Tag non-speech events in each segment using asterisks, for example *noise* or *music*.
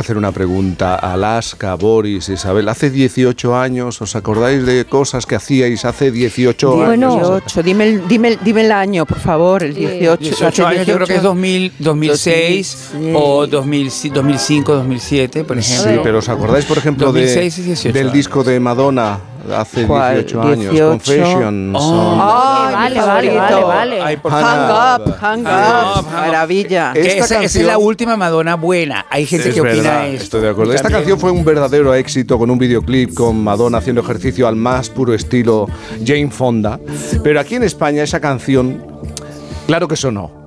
hacer una pregunta. Alaska, Boris, Isabel, hace 18 años, ¿os acordáis de cosas que hacíais hace 18 años? Bueno, 18, dime el, dime, el- dime el año, por favor, el 18. 18 hace años, yo creo que es 18. 2000, 2006 o 2000, 2005, 2007, por ejemplo. Sí, pero ¿os acordáis, por ejemplo, de- 2006 y 18 del años. disco de Madonna hace ¿Cuál? 18 años? 18. Confessions. Oh. Ay, Vale, vale, vale, vale. Ay, por Hang favor. up, hang Hang up. up. Maravilla. Esta esa, esa es canción- la última Madonna buena. Hay gente Es que opina verdad, esto. estoy de acuerdo. Esta También. canción fue un verdadero éxito con un videoclip con Madonna haciendo ejercicio al más puro estilo Jane Fonda. Pero aquí en España esa canción, claro que sonó.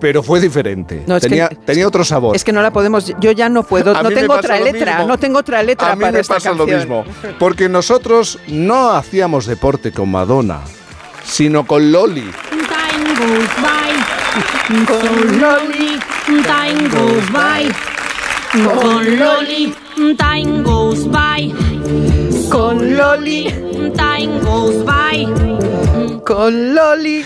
Pero fue diferente. No, es que- tenía, tenía otro sabor. Es que no la podemos, yo ya no puedo, *laughs* A no tengo otra letra, mismo. no tengo otra letra A mí para me esta pasa canción. lo mismo. Porque nosotros no hacíamos deporte con Madonna, sino con Loli. Time goes by. Con Loli. Time goes by. Con Loli. Time goes by. Con Loli. Time goes by. Con Loli.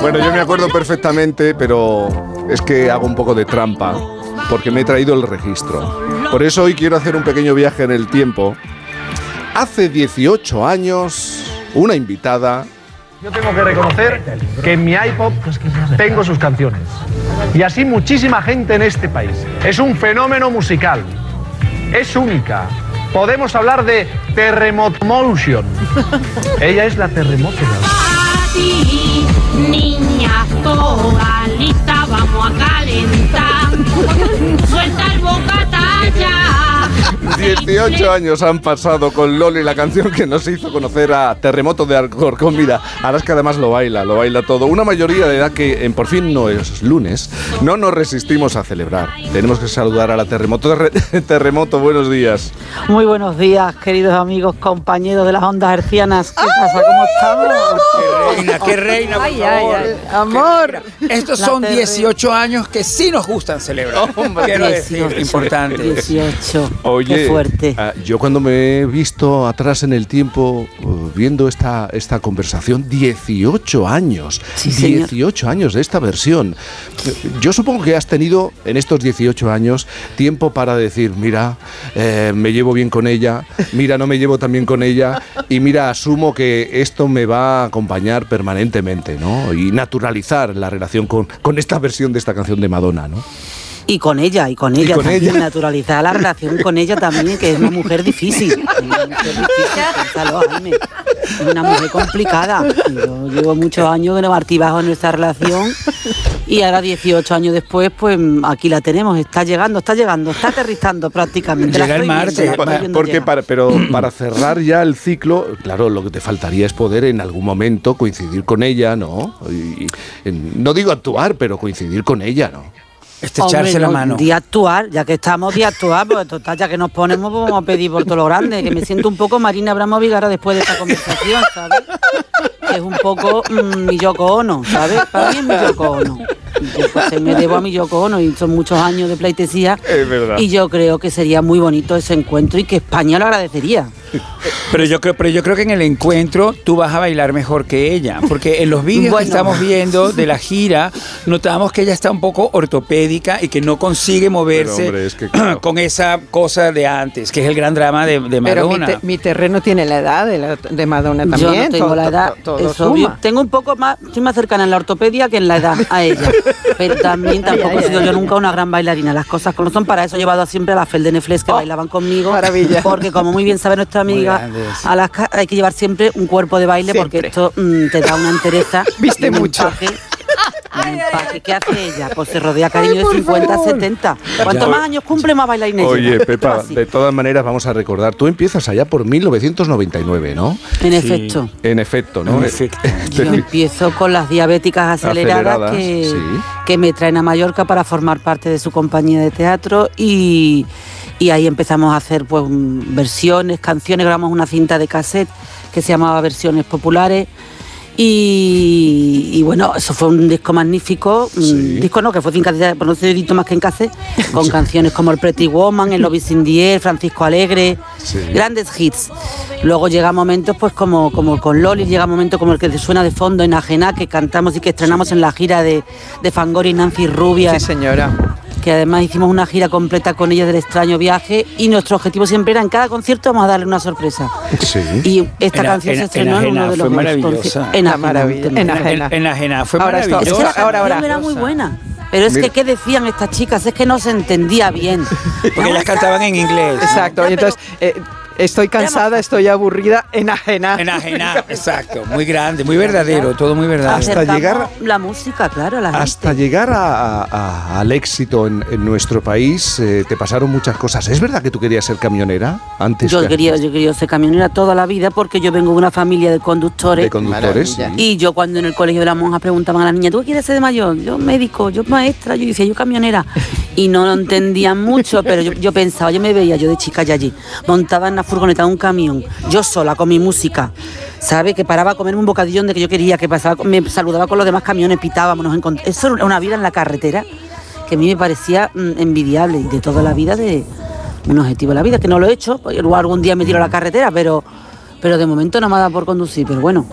Bueno, yo me acuerdo perfectamente, pero es que hago un poco de trampa, porque me he traído el registro. Por eso hoy quiero hacer un pequeño viaje en el tiempo. Hace 18 años, una invitada Yo tengo que reconocer que en mi iPod tengo sus canciones. Y así muchísima gente en este país. Es un fenómeno musical. Es única. Podemos hablar de Terremoto Motion. *laughs* Ella es la terremoto. Niña toda 18 años han pasado con Loli, la canción que nos hizo conocer a Terremoto de Alcorcón. Mira, Alaska además lo baila, lo baila todo. Una mayoría de edad que en por fin no es lunes, no nos resistimos a celebrar. Tenemos que saludar a la Terremoto. Terre- *laughs* Terremoto, buenos días. Muy buenos días, queridos amigos, compañeros de las ondas hercianas. ¿Qué pasa? ¿Cómo estamos? Qué reina, qué reina, por Ay, ay, favor. ay. Amor. Estos La son terre- 18 años que sí nos gustan celebrar. Decir, 18. importante. 18. Oye, Qué fuerte. Ah, yo cuando me he visto atrás en el tiempo uh, viendo esta, esta conversación, 18 años, Sí, señor. 18 años de esta versión. Yo supongo que has tenido en estos 18 años tiempo para decir, mira, eh, me llevo bien con ella, mira, no me llevo tan bien con ella, y mira, asumo que esto me va a acompañar permanentemente, ¿no? Y naturalizar la relación con, con esta versión de esta canción de Madonna, ¿no? Y con ella, y con Y ella con también, ella. naturalizar la relación con ella también, que es una mujer difícil. Una mujer difícil, piénsalo, Jaime. Es una mujer complicada. Y Yo llevo muchos años que no bajo en nuestra relación y ahora 18 años después, pues aquí la tenemos, está llegando, está llegando, está aterrizando prácticamente. Llega el martes. Porque para, pero para cerrar ya el ciclo, claro, lo que te faltaría es poder en algún momento coincidir con ella, ¿no? Y- y- no digo actuar, pero coincidir con ella, ¿no? Estrecharse Hombre, la no, mano. De actuar, ya que estamos de actuar, pues total, ya que nos ponemos, pues vamos a pedir por todo lo grande, que me siento un poco Marina Abramovic ahora después de esta conversación, ¿sabes? Que es un poco mm, mi Yoko Ono, ¿sabes? Para mí es mi Yoko Ono. Yo, pues, me debo a mi Yoko Ono y son muchos años de pleitesía. Es verdad. Y yo creo que sería muy bonito ese encuentro y que España lo agradecería. Pero yo creo, pero yo creo que en el encuentro tú vas a bailar mejor que ella, porque en los vídeos Bueno. que estamos viendo de la gira notamos que ella está un poco ortopédica y que no consigue moverse Pero, hombre, es que, claro. con esa cosa de antes, que es el gran drama de, de Pero mi, Madonna. te- mi terreno tiene la edad de, la- de Madonna también. Yo no tengo todo- la edad, todo- todo es obvio. Tengo un poco más, estoy más cercana en la ortopedia que en la edad a ella. *laughs* Pero también tampoco he sido yo nunca una gran bailarina. Las cosas como son, para eso he llevado a siempre a la Fel de Nefles que bailaban conmigo. maravilla. Porque como muy bien sabe nuestra amiga. Alaska, hay que llevar siempre un cuerpo de baile porque esto mm, te da una entereza. *laughs* Viste mucho. ¿Qué hace ella? Pues se rodea cariño de 50, 70. Cuanto Ya. más años cumple, más bailarina Oye, llega. Pepa, de todas maneras vamos a recordar, tú empiezas allá por 1999, ¿no? En efecto. En efecto, ¿no? En efecto. *laughs* Yo empiezo con las diabéticas aceleradas, Aceleradas, que, sí. que me traen a Mallorca para formar parte de su compañía de teatro y, y ahí empezamos a hacer pues versiones, canciones, grabamos una cinta de cassette que se llamaba Versiones Populares. Y, y bueno, eso fue un disco magnífico. un disco no, que fue de por no más que en cassette, con *laughs* canciones como El Pretty Woman, El Love is in the Air, Francisco Alegre, Sí. grandes hits. Luego llega momentos pues como, como con Loli, llega momentos como el que suena de fondo en Ajena, que cantamos y que estrenamos en la gira de, de Fangori y Nancy Rubia. Sí, señora. Que además hicimos una gira completa con ella del extraño viaje y nuestro objetivo siempre era en cada concierto vamos a darle una sorpresa. Sí. Y esta Ena- canción se Ena- estrenó en uno Enajena de fue los maravillosa. maravilla. un tema. Enajena. En, Enajena fue Ahora está- Es que Ahora, ahora. canción era muy buena. Pero es Mira. que, ¿qué decían estas chicas? Es que no se entendía bien. Porque ellas cantaban en inglés. Exacto. Ya, Y entonces, eh, estoy cansada, estoy aburrida, enajena. Enajena, *laughs* exacto. Muy grande, muy verdadero, todo muy verdadero. Hasta llegar- la música, claro, la Hasta gente. llegar a- a- al éxito en, en nuestro país, eh, te pasaron muchas cosas. ¿Es verdad que tú querías ser camionera antes Yo que- quería, yo quería ser camionera toda la vida porque yo vengo de una familia de conductores. de conductores? Maravilla. Y yo cuando en el colegio de las monjas preguntaban a las niñas, ¿tú qué quieres ser de mayor? Yo médico, yo maestra, yo decía, yo camionera. Y no lo entendían mucho, pero yo, pensaba, yo me veía yo de chica ya allí, montaba en la furgoneta de un camión, yo sola con mi música, ¿sabe? Que paraba a comerme un bocadillón de que yo quería, que pasaba, me saludaba con los demás camiones, pitábamos, nos encont- Eso era una vida en la carretera que a mí me parecía mm, envidiable y de toda la vida de un objetivo de la vida, que no lo he hecho, pues, algún día me tiro a la carretera, pero, pero de momento no me ha dado por conducir, pero bueno,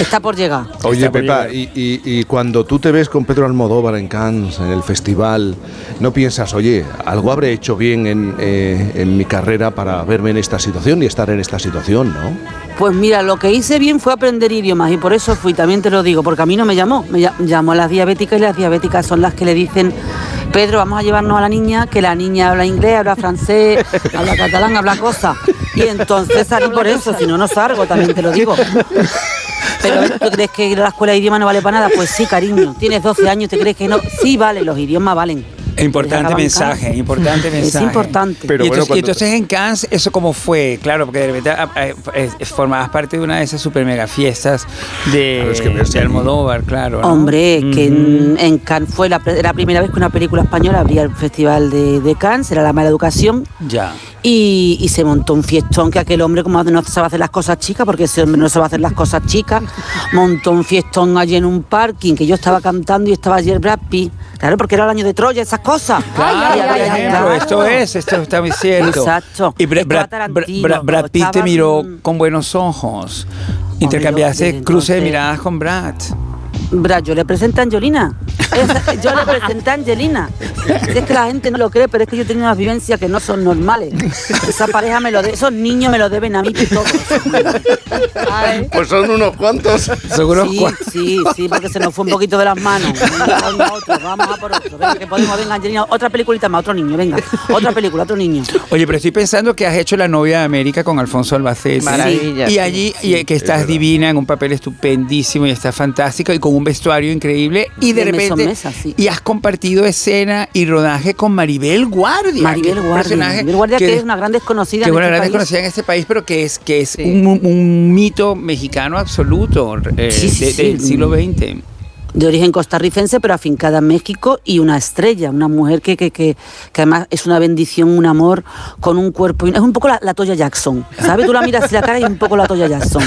está por llegar. Oye, por Pepa, llegar. y, y- y cuando tú te ves con Pedro Almodóvar en Cannes, en el festival, ¿no piensas, oye, algo habré hecho bien en, eh, en mi carrera para verme en esta situación y estar en esta situación, ¿no? Pues mira, lo que hice bien fue aprender idiomas y por eso fui, también te lo digo, porque a mí no me llamó, me lla- llamó a las diabéticas y las diabéticas son las que le dicen, Pedro, vamos a llevarnos a la niña, que la niña habla inglés, habla francés, *laughs* habla catalán, habla cosas. Y entonces salí por eso, si no, no salgo, también te lo digo. *laughs* Pero ¿tú crees que ir a la escuela de idiomas no vale para nada? Pues sí, cariño. Tienes 12 años, ¿te crees que no? Sí, vale, los idiomas valen. Importante mensaje, importante mensaje. Es *laughs* importante. Pero y, bueno, entonces, y cuando- entonces en Cannes, ¿eso cómo fue? Claro, porque de repente ah, eh, eh, formabas parte de una de esas super mega fiestas de, es que de. Almodóvar, claro. ¿no? Hombre, que en Cannes fue la, la primera vez que una película española abría el festival de, de Cannes, era La Mala Educación, Ya. Y, y se montó un fiestón que aquel hombre, como no sabe hacer las cosas chicas, porque ese hombre no sabe hacer las cosas chicas, montó un fiestón allí en un parking, que yo estaba cantando y estaba allí el Brad Pitt. Claro, porque era el año de Troya, esas cosas. Claro, Y por había- ejemplo, esto es, esto está muy cierto. Exacto. Y Brad, Brad- Brad Pitt te miró con buenos ojos. Intercambiaste cruce de miradas con Brad. Brad, yo le presenté a Angelina. *laughs* Yo le presenté a Angelina. Es que la gente no lo cree, pero es que yo he tenido unas vivencias que no son normales. Esa pareja me lo de, esos niños me lo deben a mí todos. Pues son unos cuantos. Seguro Sí, sí, sí, porque se nos fue un poquito de las manos. Otro, vamos a por otro. Venga, que podemos, venga, Angelina, otra peliculita más, otro niño, venga. Otra película, otro niño. Oye, pero estoy pensando que has hecho La novia de América con Alfonso Albacete. Maravilla, Y sí, allí, y que estás divina, en un papel estupendísimo y estás fantástica y con un vestuario increíble. Y de De mesa a repente. mesa, sí. Y has compartido escena y rodaje con Maribel Guardia. Maribel que es Guardia. personaje Maribel Guardia, que, es una gran desconocida. que en bueno, este la país. desconocida en este país, pero que es, que es Sí. un, un mito mexicano absoluto eh, Sí, de- del siglo XX. De origen costarricense, pero afincada en México y una estrella, una mujer que, que, que, que además es una bendición, un amor, con un cuerpo. Es un poco la, la Toya Jackson, ¿sabes? Tú la miras y la cara y es un poco la Toya Jackson.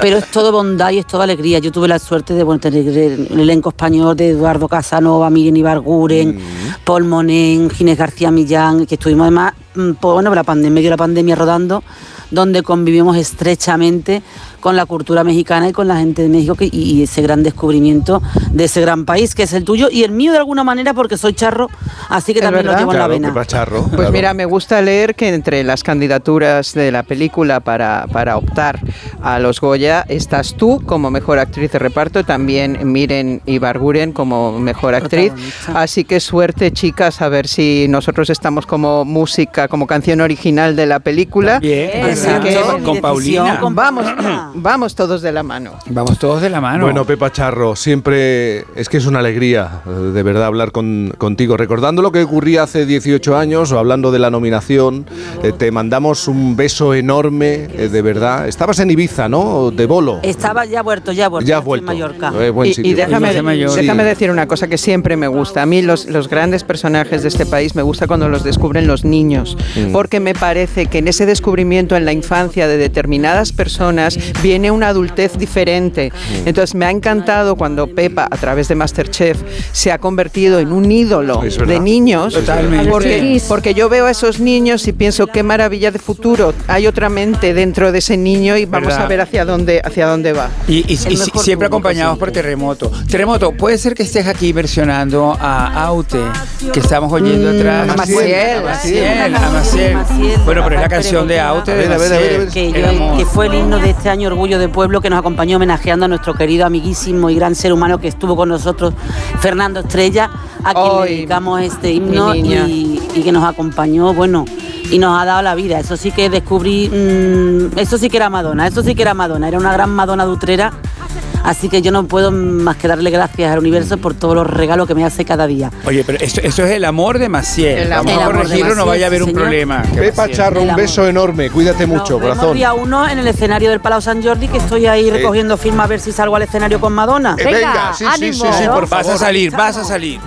Pero es todo bondad y es toda alegría. Yo tuve la suerte de bueno, tener el elenco español de Eduardo Casanova, Miriam Ibarguren, Paul Monen, Ginés García Millán, que estuvimos además, mm, pues, bueno, la pandemia, medio de la pandemia rodando donde convivimos estrechamente con la cultura mexicana y con la gente de México que- y, ese gran descubrimiento de ese gran país que es el tuyo y el mío de alguna manera porque soy charro, así que también lo verdad. llevo en la vena. Charro. Pues claro. mira, me gusta leer que entre las candidaturas de la película para, para optar a los Goya estás tú como mejor actriz de reparto, también Miren Ibarguren como mejor actriz. Así que suerte, chicas, a ver si nosotros estamos como música, como canción original de la película. Bien, Así que con- con Paulina. vamos. *clears throat* vamos todos de la mano. Vamos todos de la mano. Bueno, Pepa Charro, siempre es que es una alegría eh, de verdad hablar con- contigo. Recordando lo que ocurría hace 18 años o hablando de la nominación, eh, te mandamos un beso enorme, eh, de verdad. Estabas en Ibiza, ¿no? De bolo. Estaba ya vuelto, ya vuelto. Ya en vuelto. Mallorca. Eh, buen Y- sitio. y, déjame, déjame decir una cosa que siempre me gusta. A mí los, los grandes personajes de este país me gusta cuando los descubren los niños, Mm. porque me parece que en ese descubrimiento, en la infancia de determinadas personas, viene una adultez diferente. Entonces me ha encantado cuando Pepa, a través de Masterchef, se ha convertido en un ídolo de niños. Totalmente. Porque, porque yo veo a esos niños y pienso qué maravilla de futuro. Hay otra mente dentro de ese niño y vamos ¿Verdad? a ver hacia dónde, hacia dónde va. Y, y- y siempre acompañados por. Terremoto. Terremoto, puede ser que estés aquí versionando a Aute, que estamos oyendo Mm, atrás. a Maciel. A Maciel, a Maciel. Maciel, Bueno, pero es la canción de Aute A de ver, a ver, a ver, a ver. Que, yo- que fue el himno de este año Orgullo de Pueblo que nos acompañó homenajeando a nuestro querido amiguísimo y gran ser humano que estuvo con nosotros, Fernando Estrella, a quien le dedicamos este himno y, y que nos acompañó, bueno, y nos ha dado la vida. Eso sí que descubrí, mm, eso sí que era Madonna, eso sí que era Madonna, era una gran Madonna de Utrera. Así que yo no puedo más que darle gracias al universo por todos los regalos que me hace cada día. Oye, pero esto, esto es el amor de Maciel. El Vamos amor a de corregirlo, no vaya a haber sí, un señor. problema. Pepa Charro, un beso enorme. Cuídate mucho, Nos vemos corazón. día uno en el escenario del Palau San Jordi, que estoy ahí recogiendo firmas a ver si salgo al escenario con Madonna. Eh, Venga, sí, sí, sí, ánimo. sí, por Vas a favor. salir, vas a salir.